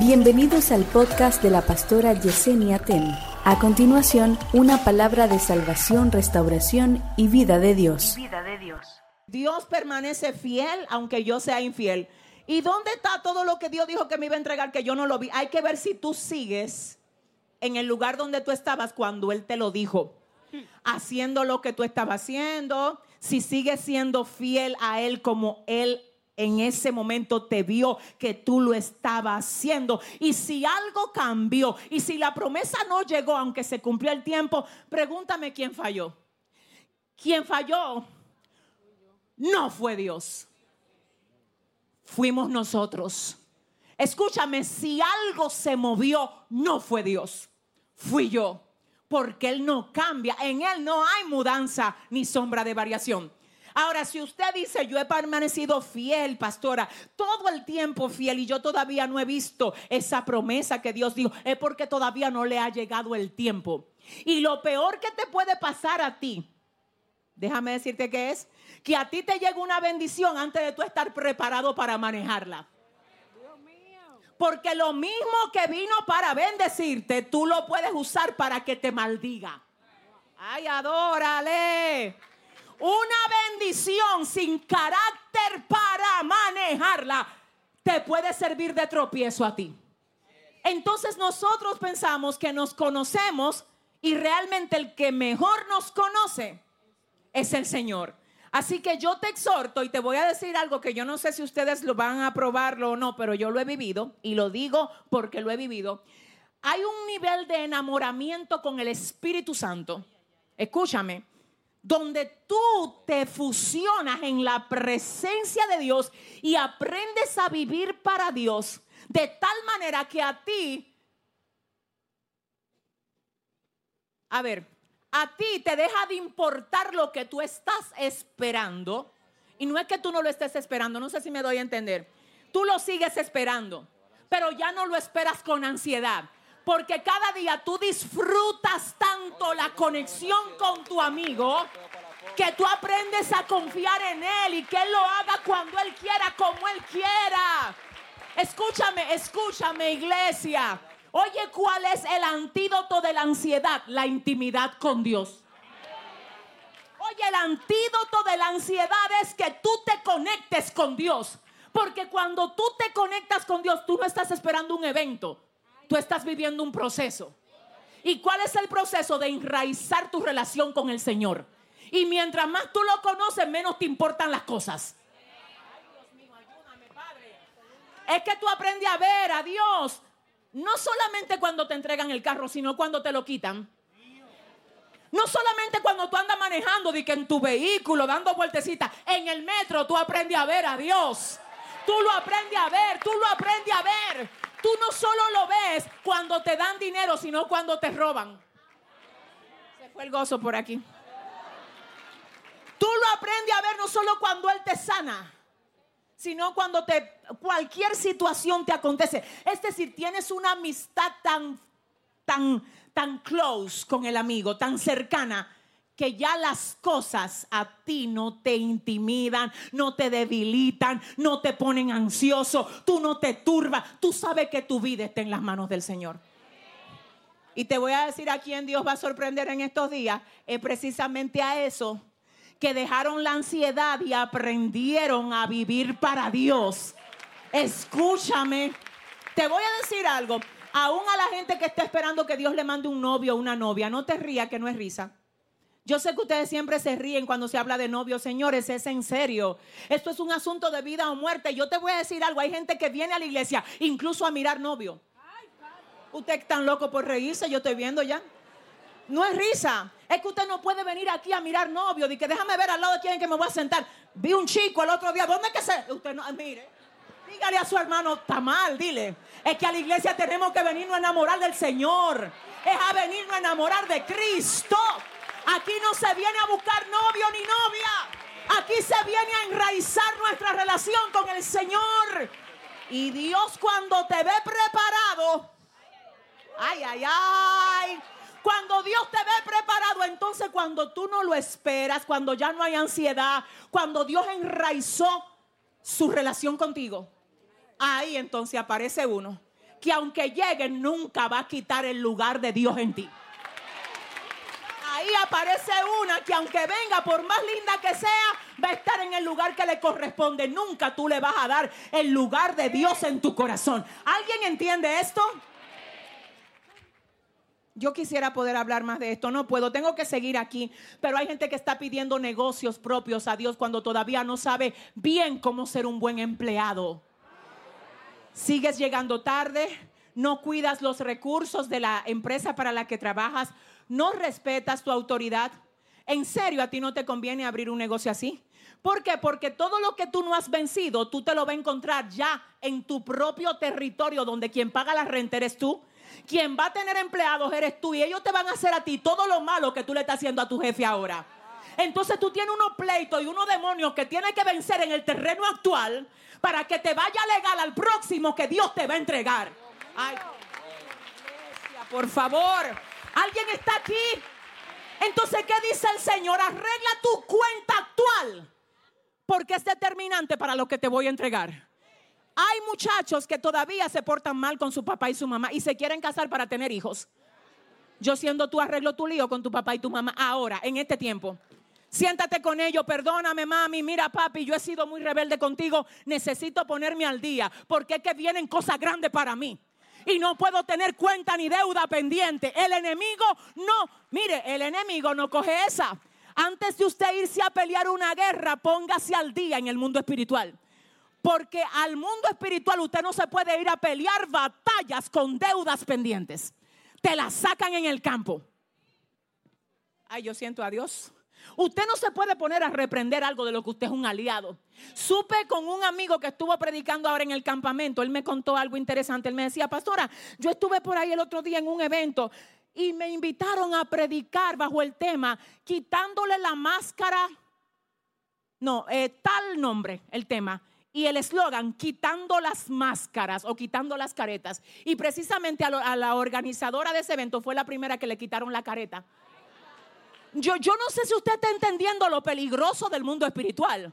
Bienvenidos al podcast de la pastora Yesenia Ten. A continuación, una palabra de salvación, restauración y vida de Dios. vida de Dios. Dios permanece fiel aunque yo sea infiel. ¿Y dónde está todo lo que Dios dijo que me iba a entregar que yo no lo vi? Hay que ver si tú sigues en el lugar donde tú estabas cuando Él te lo dijo. Haciendo lo que tú estabas haciendo, si sigues siendo fiel a Él como Él en ese momento te vio que tú lo estabas haciendo. Y si algo cambió y si la promesa no llegó, aunque se cumplió el tiempo, pregúntame quién falló. ¿Quién falló? No fue Dios. Fuimos nosotros. Escúchame, si algo se movió, no fue Dios. Fui yo. Porque Él no cambia. En Él no hay mudanza ni sombra de variación. Ahora, si usted dice, yo he permanecido fiel, pastora, todo el tiempo fiel y yo todavía no he visto esa promesa que Dios dijo, es porque todavía no le ha llegado el tiempo. Y lo peor que te puede pasar a ti, déjame decirte que es, que a ti te llega una bendición antes de tú estar preparado para manejarla. Porque lo mismo que vino para bendecirte, tú lo puedes usar para que te maldiga. Ay, adórale. Una bendición sin carácter para manejarla te puede servir de tropiezo a ti. Entonces nosotros pensamos que nos conocemos y realmente el que mejor nos conoce es el Señor. Así que yo te exhorto y te voy a decir algo que yo no sé si ustedes lo van a probarlo o no, pero yo lo he vivido y lo digo porque lo he vivido. Hay un nivel de enamoramiento con el Espíritu Santo. Escúchame, donde tú te fusionas en la presencia de Dios y aprendes a vivir para Dios de tal manera que a ti, a ver, a ti te deja de importar lo que tú estás esperando. Y no es que tú no lo estés esperando, no sé si me doy a entender. Tú lo sigues esperando, pero ya no lo esperas con ansiedad. Porque cada día tú disfrutas tanto la conexión con tu amigo que tú aprendes a confiar en Él y que Él lo haga cuando Él quiera, como Él quiera. Escúchame, escúchame iglesia. Oye, ¿cuál es el antídoto de la ansiedad? La intimidad con Dios. Oye, el antídoto de la ansiedad es que tú te conectes con Dios. Porque cuando tú te conectas con Dios, tú no estás esperando un evento, tú estás viviendo un proceso. ¿Y cuál es el proceso de enraizar tu relación con el Señor? Y mientras más tú lo conoces, menos te importan las cosas. Es que tú aprendes a ver a Dios, no solamente cuando te entregan el carro, sino cuando te lo quitan. No solamente cuando tú andas manejando, de que en tu vehículo, dando vueltecitas, en el metro tú aprendes a ver a Dios. Tú lo aprendes a ver, tú lo aprendes a ver. Tú no solo lo ves cuando te dan dinero, sino cuando te roban. Se fue el gozo por aquí. Tú lo aprendes a ver no solo cuando Él te sana, sino cuando te, cualquier situación te acontece. Es decir, tienes una amistad tan, tan, tan close con el amigo, tan cercana, que ya las cosas a ti no te intimidan, no te debilitan, no te ponen ansioso, tú no te turbas, tú sabes que tu vida está en las manos del Señor. Y te voy a decir a quién Dios va a sorprender en estos días, es precisamente a eso que dejaron la ansiedad y aprendieron a vivir para Dios. Escúchame, te voy a decir algo. Aún a la gente que está esperando que Dios le mande un novio o una novia, no te rías que no es risa. Yo sé que ustedes siempre se ríen cuando se habla de novio, señores, es en serio. Esto es un asunto de vida o muerte. Yo te voy a decir algo, hay gente que viene a la iglesia incluso a mirar novio. Usted es tan loco por reírse, yo estoy viendo ya. No es risa. Es que usted no puede venir aquí a mirar novio. De que déjame ver al lado de quién que me voy a sentar. Vi un chico el otro día. ¿Dónde es que se.? Usted no. Mire. Dígale a su hermano, está mal, dile. Es que a la iglesia tenemos que venirnos a enamorar del Señor. Es a venirnos a enamorar de Cristo. Aquí no se viene a buscar novio ni novia. Aquí se viene a enraizar nuestra relación con el Señor. Y Dios cuando te ve preparado. Ay, ay, ay. Cuando Dios te ve preparado, entonces cuando tú no lo esperas, cuando ya no hay ansiedad, cuando Dios enraizó su relación contigo, ahí entonces aparece uno que aunque llegue nunca va a quitar el lugar de Dios en ti. Ahí aparece una que aunque venga, por más linda que sea, va a estar en el lugar que le corresponde. Nunca tú le vas a dar el lugar de Dios en tu corazón. ¿Alguien entiende esto? Yo quisiera poder hablar más de esto, no puedo, tengo que seguir aquí, pero hay gente que está pidiendo negocios propios a Dios cuando todavía no sabe bien cómo ser un buen empleado. Sigues llegando tarde, no cuidas los recursos de la empresa para la que trabajas, no respetas tu autoridad. En serio, a ti no te conviene abrir un negocio así. ¿Por qué? Porque todo lo que tú no has vencido, tú te lo vas a encontrar ya en tu propio territorio, donde quien paga la renta eres tú quien va a tener empleados eres tú y ellos te van a hacer a ti todo lo malo que tú le estás haciendo a tu jefe ahora. Entonces tú tienes unos pleitos y unos demonios que tienes que vencer en el terreno actual para que te vaya legal al próximo que Dios te va a entregar. Ay, por favor, ¿alguien está aquí? Entonces, ¿qué dice el Señor? Arregla tu cuenta actual porque es determinante para lo que te voy a entregar. Hay muchachos que todavía se portan mal con su papá y su mamá y se quieren casar para tener hijos. Yo siendo tú arreglo tu lío con tu papá y tu mamá ahora, en este tiempo. Siéntate con ellos, perdóname mami, mira papi, yo he sido muy rebelde contigo, necesito ponerme al día, porque es que vienen cosas grandes para mí. Y no puedo tener cuenta ni deuda pendiente. El enemigo no, mire, el enemigo no coge esa. Antes de usted irse a pelear una guerra, póngase al día en el mundo espiritual. Porque al mundo espiritual usted no se puede ir a pelear batallas con deudas pendientes. Te las sacan en el campo. Ay, yo siento a Dios. Usted no se puede poner a reprender algo de lo que usted es un aliado. Supe con un amigo que estuvo predicando ahora en el campamento. Él me contó algo interesante. Él me decía, pastora, yo estuve por ahí el otro día en un evento y me invitaron a predicar bajo el tema, quitándole la máscara. No, eh, tal nombre, el tema y el eslogan quitando las máscaras o quitando las caretas. Y precisamente a, la organizadora de ese evento fue la primera que le quitaron la careta. Yo, yo no sé si usted está entendiendo lo peligroso del mundo espiritual.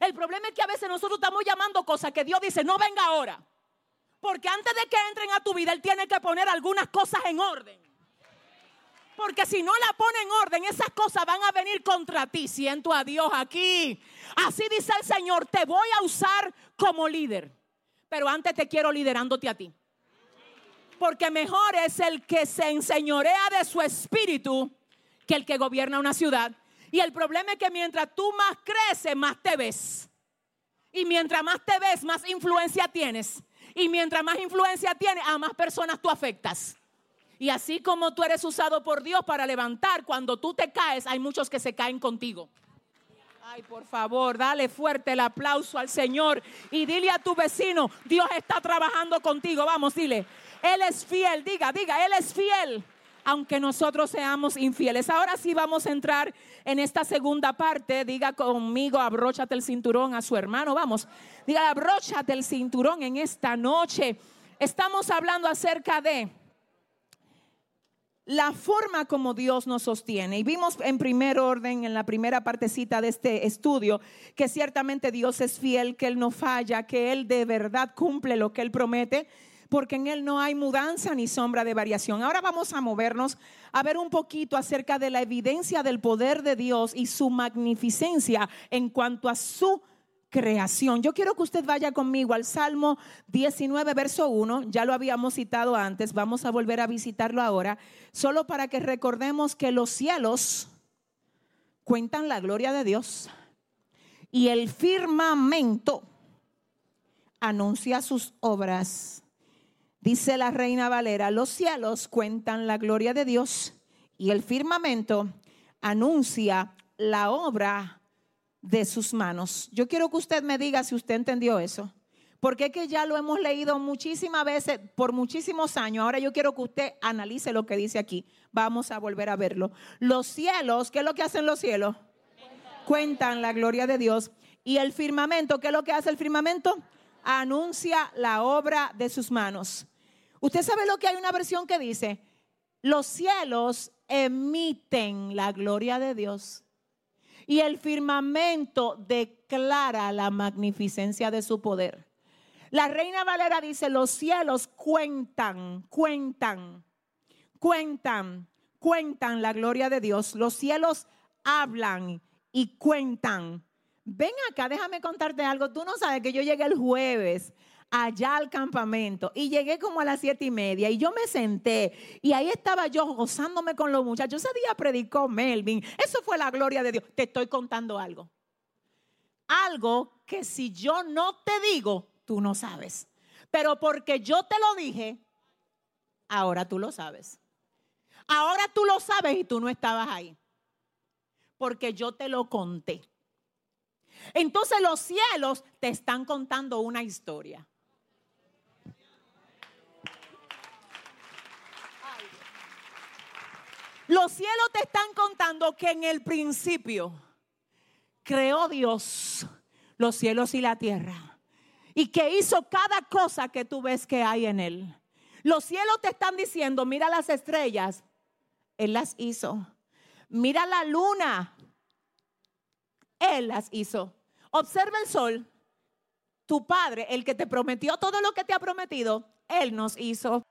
El problema es que a veces nosotros estamos llamando cosas que Dios dice, no venga ahora. Porque antes de que entren a tu vida, Él tiene que poner algunas cosas en orden. Porque si no la pone en orden, esas cosas van a venir contra ti. Siento a Dios aquí. Así dice el Señor, te voy a usar como líder. Pero antes te quiero liderándote a ti. Porque mejor es el que se enseñorea de su espíritu que el que gobierna una ciudad. Y el problema es que mientras tú más creces, más te ves. Y mientras más te ves, más influencia tienes. Y mientras más influencia tienes, a más personas tú afectas. Y así como tú eres usado por Dios para levantar, cuando tú te caes, hay muchos que se caen contigo. Ay, por favor, dale fuerte el aplauso al Señor y dile a tu vecino, Dios está trabajando contigo. Vamos, dile, Él es fiel, diga, diga, Él es fiel, aunque nosotros seamos infieles. Ahora sí vamos a entrar en esta segunda parte. Diga conmigo, abróchate el cinturón a su hermano. Vamos, diga, abróchate el cinturón en esta noche. Estamos hablando acerca de la forma como Dios nos sostiene. Y vimos en primer orden, en la primera partecita de este estudio, que ciertamente Dios es fiel, que Él no falla, que Él de verdad cumple lo que Él promete, porque en Él no hay mudanza ni sombra de variación. Ahora vamos a movernos a ver un poquito acerca de la evidencia del poder de Dios y su magnificencia en cuanto a su creación. Yo quiero que usted vaya conmigo al Salmo 19, verso 1. Ya lo habíamos citado antes, vamos a volver a visitarlo ahora, solo para que recordemos que los cielos cuentan la gloria de Dios y el firmamento anuncia sus obras. Dice la reina Valera, los cielos cuentan la gloria de Dios y el firmamento anuncia la obra de sus manos. Yo quiero que usted me diga si usted entendió eso. Porque es que ya lo hemos leído muchísimas veces, por muchísimos años. Ahora yo quiero que usted analice lo que dice aquí. Vamos a volver a verlo. Los cielos, ¿qué es lo que hacen los cielos? Cuentan, la gloria de Dios. Y el firmamento, ¿qué es lo que hace el firmamento? Anuncia la obra de sus manos. Usted sabe lo que hay una versión que dice, los cielos emiten la gloria de Dios y el firmamento declara la magnificencia de su poder. La reina Valera dice, los cielos cuentan, cuentan, cuentan, cuentan la gloria de Dios. Los cielos hablan y cuentan. Ven acá, déjame contarte algo. Tú no sabes que yo llegué el jueves allá al campamento y llegué como a las siete y media y yo me senté y ahí estaba yo gozándome con los muchachos. Ese día predicó Melvin. Eso fue la gloria de Dios. Te estoy contando algo. Algo que si yo no te digo, tú no sabes. Pero porque yo te lo dije, ahora tú lo sabes. Ahora tú lo sabes y tú no estabas ahí. Porque yo te lo conté. Entonces los cielos te están contando una historia. Los cielos te están contando que en el principio creó Dios los cielos y la tierra y que hizo cada cosa que tú ves que hay en él. Los cielos te están diciendo, mira las estrellas, Él las hizo. Mira la luna, Él las hizo. Observa el sol, tu Padre, el que te prometió todo lo que te ha prometido, Él nos hizo.